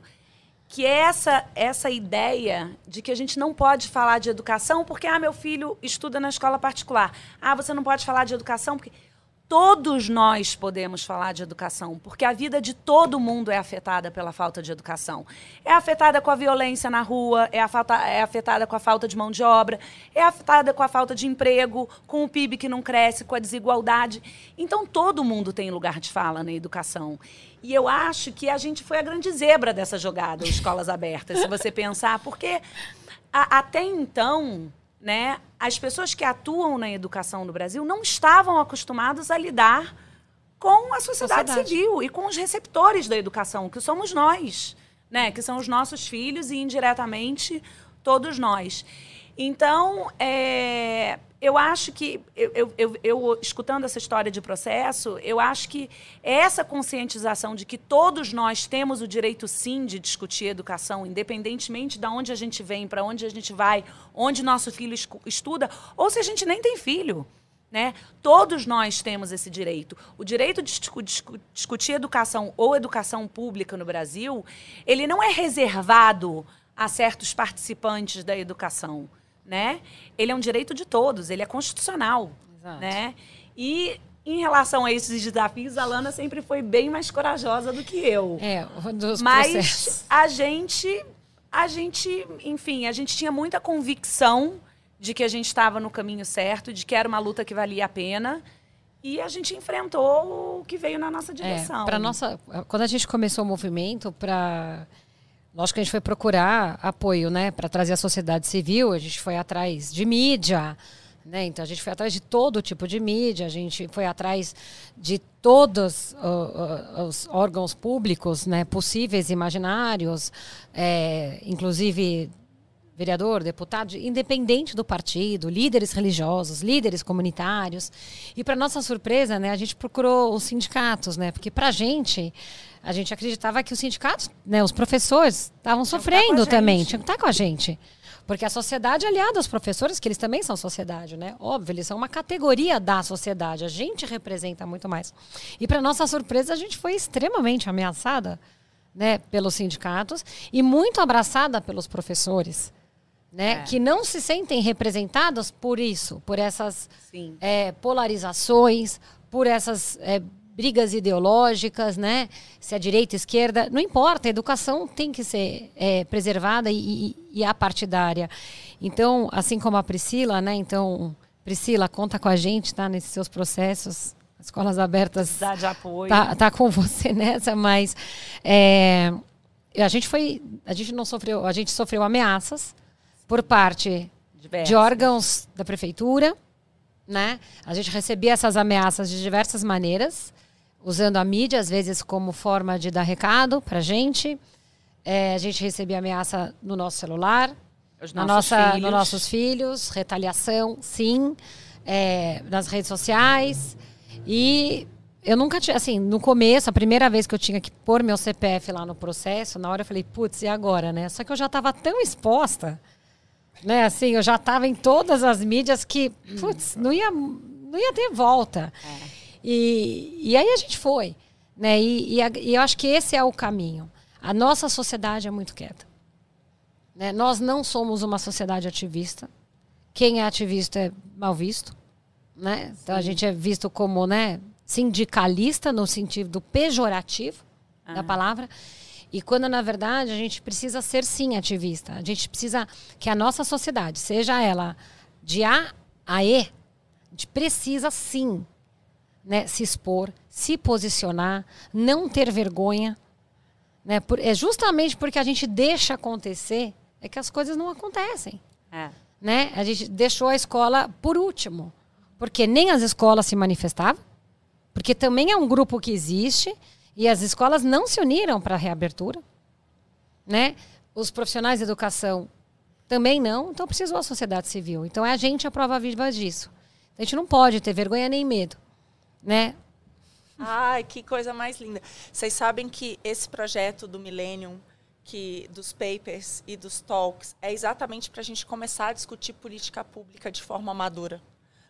que é essa essa ideia de que a gente não pode falar de educação porque ah meu filho estuda na escola particular. Ah você não pode falar de educação porque todos nós podemos falar de educação, porque a vida de todo mundo é afetada pela falta de educação. É afetada com a violência na rua, é, é afetada com a falta de mão de obra, é afetada com a falta de emprego, com o PIB que não cresce, com a desigualdade. Então, todo mundo tem lugar de fala na educação. E eu acho que a gente foi a grande zebra dessa jogada, escolas abertas, se você pensar, porque a, até então né, as pessoas que atuam na educação no Brasil não estavam acostumadas a lidar com a sociedade, sociedade, civil e com os receptores da educação, que somos nós, né, que são os nossos filhos e indiretamente todos nós. Então, é, eu acho que, eu, eu, eu, escutando essa história de processo, eu acho que essa conscientização de que todos nós temos o direito, sim, de discutir educação, independentemente de onde a gente vem, para onde a gente vai, onde nosso filho estuda, ou se a gente nem tem filho. Né? Todos nós temos esse direito. O direito de discu discu discutir educação ou educação pública no Brasil, ele não é reservado a certos participantes da educação né? Ele é um direito de todos, ele é constitucional, Exato. né? E em relação a esses desafios, a Lana sempre foi bem mais corajosa do que eu. É, dos Mas processos. a gente, a gente, enfim, a gente tinha muita convicção de que a gente estava no caminho certo, de que era uma luta que valia a pena. e a gente enfrentou o que veio na nossa É, direção. para nossa, quando a gente começou o movimento, para lógico que a gente foi procurar apoio, né, para trazer a sociedade civil, a gente foi atrás de mídia, né? Então a gente foi atrás de todo tipo de mídia, a gente foi atrás de todos uh, uh, os órgãos públicos, né, possíveis, imaginários, é, inclusive vereador, deputado, independente do partido, líderes religiosos, líderes comunitários. E para nossa surpresa, né, a gente procurou os sindicatos, né, porque para a gente, a gente acreditava que os sindicatos, né, os professores, estavam sofrendo também, tinham que estar com a gente. Porque a sociedade é aliada aos professores, que eles também são sociedade, né? Óbvio, eles são uma categoria da sociedade. A gente representa muito mais. E para nossa surpresa, a gente foi extremamente ameaçada, né, pelos sindicatos e muito abraçada pelos professores né? É. Que não se sentem representados por isso, por essas é, polarizações, por essas é, brigas ideológicas, né? Se é direita, esquerda, não importa. A educação tem que ser é, preservada e, e, a partidária. Então, assim como a Priscila, né? Então, Priscila, conta com a gente, tá? Nesses seus processos. Escolas abertas. Dá de apoio. Tá, tá com você nessa, mas é, a gente foi, a gente não sofreu, a gente sofreu ameaças por parte Diversa. de órgãos da prefeitura, né? A gente recebia essas ameaças de diversas maneiras, usando a mídia às vezes como forma de dar recado para gente. É, a gente recebia ameaça no nosso celular, Os na nossa, nos nossos filhos, retaliação, sim, é, nas redes sociais e eu nunca tinha, assim, no começo, a primeira vez que eu tinha que pôr meu CPF lá no processo, na hora eu falei, putz, e agora, né? Só que eu já estava tão exposta né, assim, eu já estava em todas as mídias que, putz, não ia, não ia ter volta. É. E, e aí a gente foi. Né? E, e, a, e, eu acho que esse é o caminho. A nossa sociedade é muito quieta. Né? Nós não somos uma sociedade ativista. Quem é ativista é mal visto. Né? Então a gente é visto como né, sindicalista no sentido pejorativo ah. da palavra. E quando, na verdade, a gente precisa ser, sim, ativista. A gente precisa que a nossa sociedade, seja ela de A a E, a gente precisa, sim, né, se expor, se posicionar, não ter vergonha. Né? Por, é justamente porque a gente deixa acontecer é que as coisas não acontecem. É. Né? A gente deixou a escola por último. Porque nem as escolas se manifestavam, porque também é um grupo que existe e as escolas não se uniram para a reabertura, né? Os profissionais de educação também não, então precisou a sociedade civil. Então é a gente a prova viva disso. A gente não pode ter vergonha nem medo, né? Ai, que coisa mais linda. Vocês sabem que esse projeto do Millennium, que dos papers e dos talks, é exatamente para a gente começar a discutir política pública de forma madura.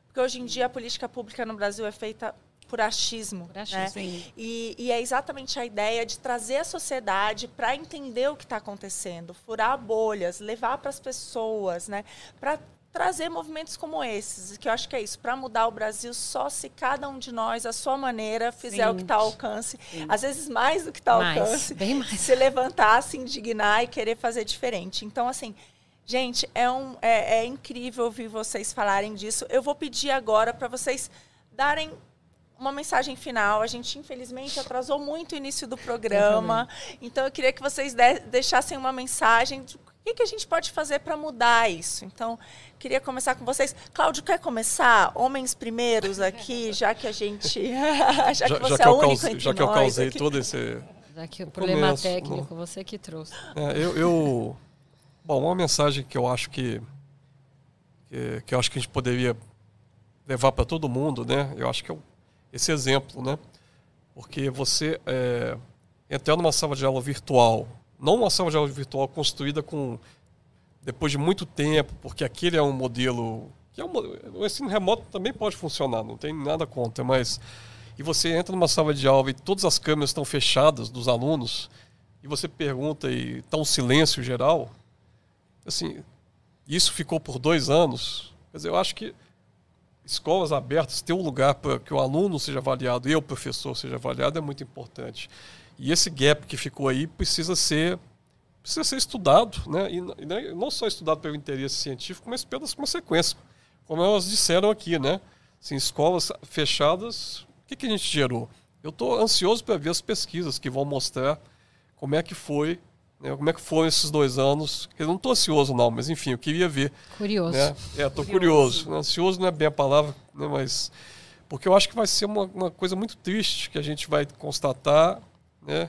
Porque hoje em dia a política pública no Brasil é feita por achismo. Por achismo. Né? E, e, é exatamente a ideia de trazer a sociedade para entender o que está acontecendo, furar bolhas, levar para as pessoas, né? para trazer movimentos como esses, que eu acho que é isso, para mudar o Brasil só se cada um de nós, à sua maneira, fizer Sim. o que está ao alcance, Sim. às vezes mais do que está ao alcance, bem mais. se levantar, se indignar e querer fazer diferente. Então, assim, gente, é, um, é, é incrível ouvir vocês falarem disso. Eu vou pedir agora para vocês darem uma mensagem final. A gente, infelizmente, atrasou muito o início do programa. Então, eu queria que vocês de deixassem uma mensagem de o que, que a gente pode fazer para mudar isso. Então, queria começar com vocês. Cláudio, quer começar? Homens primeiros aqui, já que a gente. já que você já, é o único entre Já que eu causei aqui. todo esse. Já que o problema começo, técnico, não. você que trouxe. É, eu, eu, Bom, uma mensagem que eu acho que. Que, que eu acho que a gente poderia levar para todo mundo, né? Eu acho que é o esse exemplo, né? Porque você é, entrar numa sala de aula virtual, não uma sala de aula virtual construída com depois de muito tempo, porque aquele é um modelo que é um, o ensino remoto também pode funcionar, não tem nada contra, mas e você entra numa sala de aula e todas as câmeras estão fechadas dos alunos e você pergunta e está um silêncio geral, assim, isso ficou por dois anos. Quer dizer, eu acho que escolas abertas, ter um lugar para que o aluno seja avaliado e o professor seja avaliado é muito importante. E esse gap que ficou aí precisa ser precisa ser estudado, né? E, não só estudado pelo interesse científico, mas pelas consequências, como elas disseram aqui, né? Assim, escolas fechadas, o que, que a gente gerou? Eu estou ansioso para ver as pesquisas que vão mostrar como é que foi, né, como é que foram esses dois anos. Eu não estou ansioso não, mas enfim, eu queria ver. Curioso. Né? É, estou curioso. curioso. Ansioso não é bem a palavra, né, mas porque eu acho que vai ser uma, uma coisa muito triste que a gente vai constatar, né?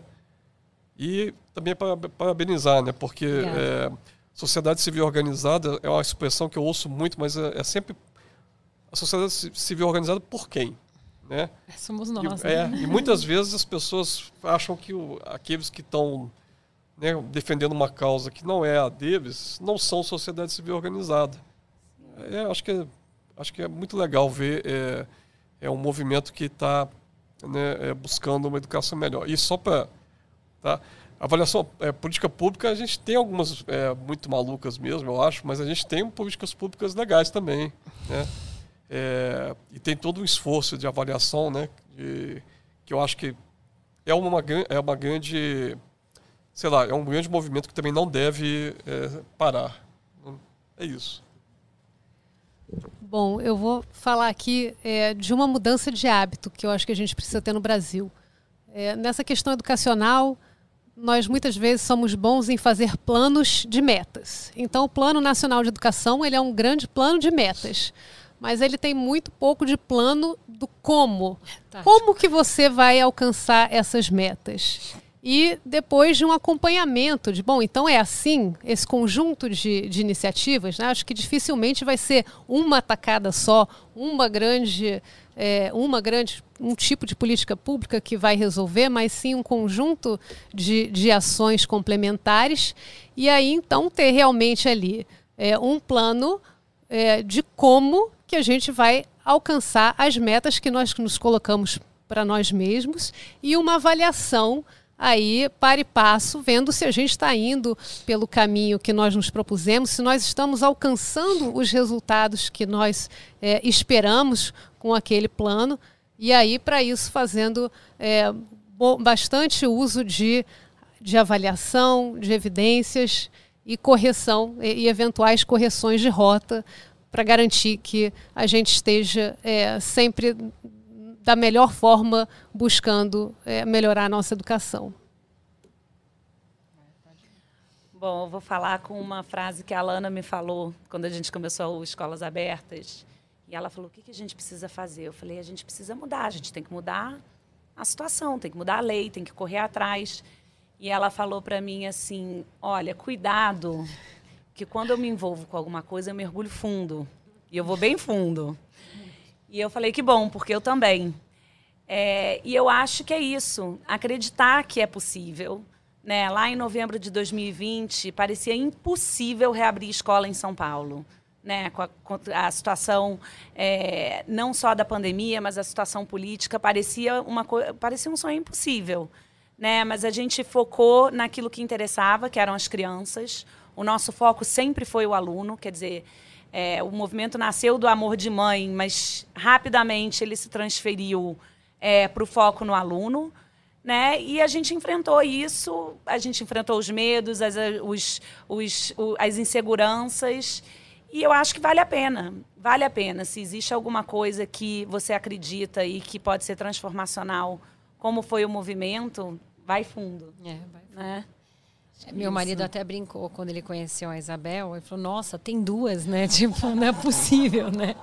E também para parabenizar, né? Porque é, sociedade civil organizada é uma expressão que eu ouço muito, mas é, é sempre a sociedade civil organizada por quem? Né? É, somos nós. E, é, né? e muitas vezes as pessoas acham que o, aqueles que estão né, defendendo uma causa que não é a deles não são sociedade civil organizada. É, acho, que, é, acho que é muito legal ver é, é um movimento que está né, é, buscando uma educação melhor. E só para. Tá? Avaliação é, política pública, a gente tem algumas é, muito malucas mesmo, eu acho, mas a gente tem políticas públicas legais também. Né? É, e tem todo um esforço de avaliação, né? De, que eu acho que é uma, é uma grande, sei lá, é um grande movimento que também não deve é, parar. É isso. Bom, eu vou falar aqui é, de uma mudança de hábito que eu acho que a gente precisa ter no Brasil. É, nessa questão educacional, nós muitas vezes somos bons em fazer planos de metas. Então, o Plano Nacional de Educação ele é um grande plano de metas mas ele tem muito pouco de plano do como. Tático. Como que você vai alcançar essas metas? E depois de um acompanhamento de, bom, então é assim, esse conjunto de, de iniciativas, né? acho que dificilmente vai ser uma tacada só, uma grande, é, uma grande, um tipo de política pública que vai resolver, mas sim um conjunto de, de ações complementares. E aí, então, ter realmente ali é, um plano é, de como que a gente vai alcançar as metas que nós nos colocamos para nós mesmos e uma avaliação aí para e passo, vendo se a gente está indo pelo caminho que nós nos propusemos, se nós estamos alcançando os resultados que nós é, esperamos com aquele plano. E aí, para isso, fazendo é, bastante uso de, de avaliação, de evidências e correção e, e eventuais correções de rota para garantir que a gente esteja é, sempre da melhor forma buscando é, melhorar a nossa educação. Bom, eu vou falar com uma frase que a Alana me falou quando a gente começou o Escolas Abertas. E ela falou: o que, que a gente precisa fazer? Eu falei: a gente precisa mudar, a gente tem que mudar a situação, tem que mudar a lei, tem que correr atrás. E ela falou para mim assim: olha, cuidado que quando eu me envolvo com alguma coisa, eu mergulho fundo. E eu vou bem fundo. E eu falei que bom, porque eu também. É, e eu acho que é isso, acreditar que é possível. Né? Lá em novembro de 2020, parecia impossível reabrir escola em São Paulo. Né, com a, com a situação é, não só da pandemia, mas a situação política parecia uma parecia um sonho impossível, né? Mas a gente focou naquilo que interessava, que eram as crianças. O nosso foco sempre foi o aluno, quer dizer, é, o movimento nasceu do amor de mãe, mas rapidamente ele se transferiu é, para o foco no aluno. Né? E a gente enfrentou isso, a gente enfrentou os medos, as, os, os, as inseguranças. E eu acho que vale a pena. Vale a pena. Se existe alguma coisa que você acredita e que pode ser transformacional, como foi o movimento, vai fundo. É, vai fundo. Né? Meu marido até brincou quando ele conheceu a Isabel. Ele falou: Nossa, tem duas, né? Tipo, não é possível, né?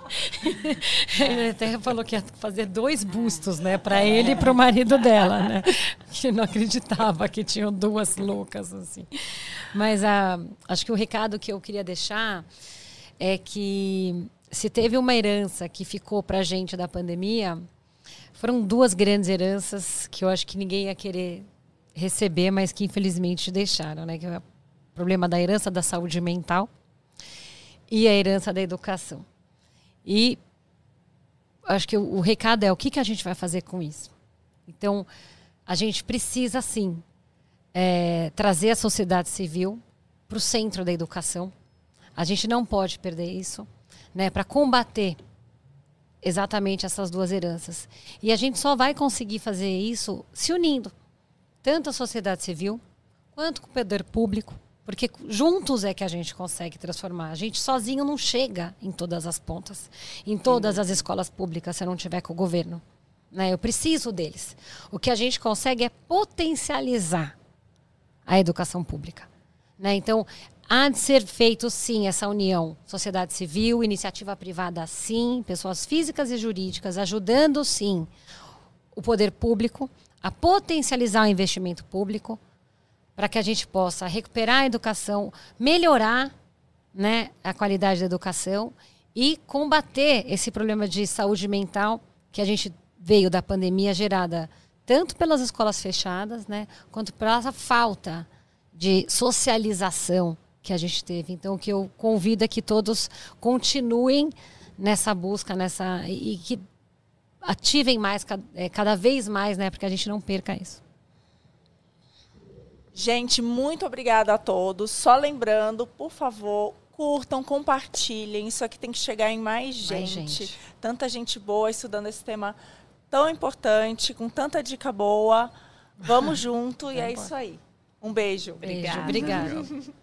Ele até falou que ia fazer dois bustos, né? Para ele e para o marido dela, né? Que não acreditava que tinham duas loucas assim. Mas a, acho que o recado que eu queria deixar é que se teve uma herança que ficou para a gente da pandemia, foram duas grandes heranças que eu acho que ninguém ia querer receber, mas que infelizmente deixaram, né? Que é o problema da herança da saúde mental e a herança da educação. E acho que o, o recado é o que, que a gente vai fazer com isso. Então, a gente precisa sim é, trazer a sociedade civil para o centro da educação. A gente não pode perder isso, né? Para combater exatamente essas duas heranças. E a gente só vai conseguir fazer isso se unindo tanto a sociedade civil quanto com o poder público, Porque juntos é que a gente consegue transformar. A gente sozinho não chega em todas as pontas, em todas as escolas públicas, se não tiver com o governo. Né? Eu preciso deles. O que a gente consegue é potencializar a educação pública. Né? Então, há de ser feito, sim, essa união. Sociedade civil, iniciativa privada, sim, pessoas físicas e jurídicas, ajudando, sim, o poder público a potencializar o investimento público para que a gente possa recuperar a educação, melhorar né, a qualidade da educação e combater esse problema de saúde mental que a gente veio da pandemia gerada tanto pelas escolas fechadas, né, quanto pela falta de socialização que a gente teve. Então, o que eu convido é que todos continuem nessa busca, nessa e que ativem mais, é, cada vez mais, né, para que a gente não perca isso. Gente, muito obrigada a todos. Só lembrando, por favor, curtam, compartilhem. Isso aqui tem que chegar em mais gente. mais gente. Tanta gente boa estudando esse tema tão importante, com tanta dica boa. Vamos junto e é, é isso aí. Um beijo. Beijo, obrigada. obrigada.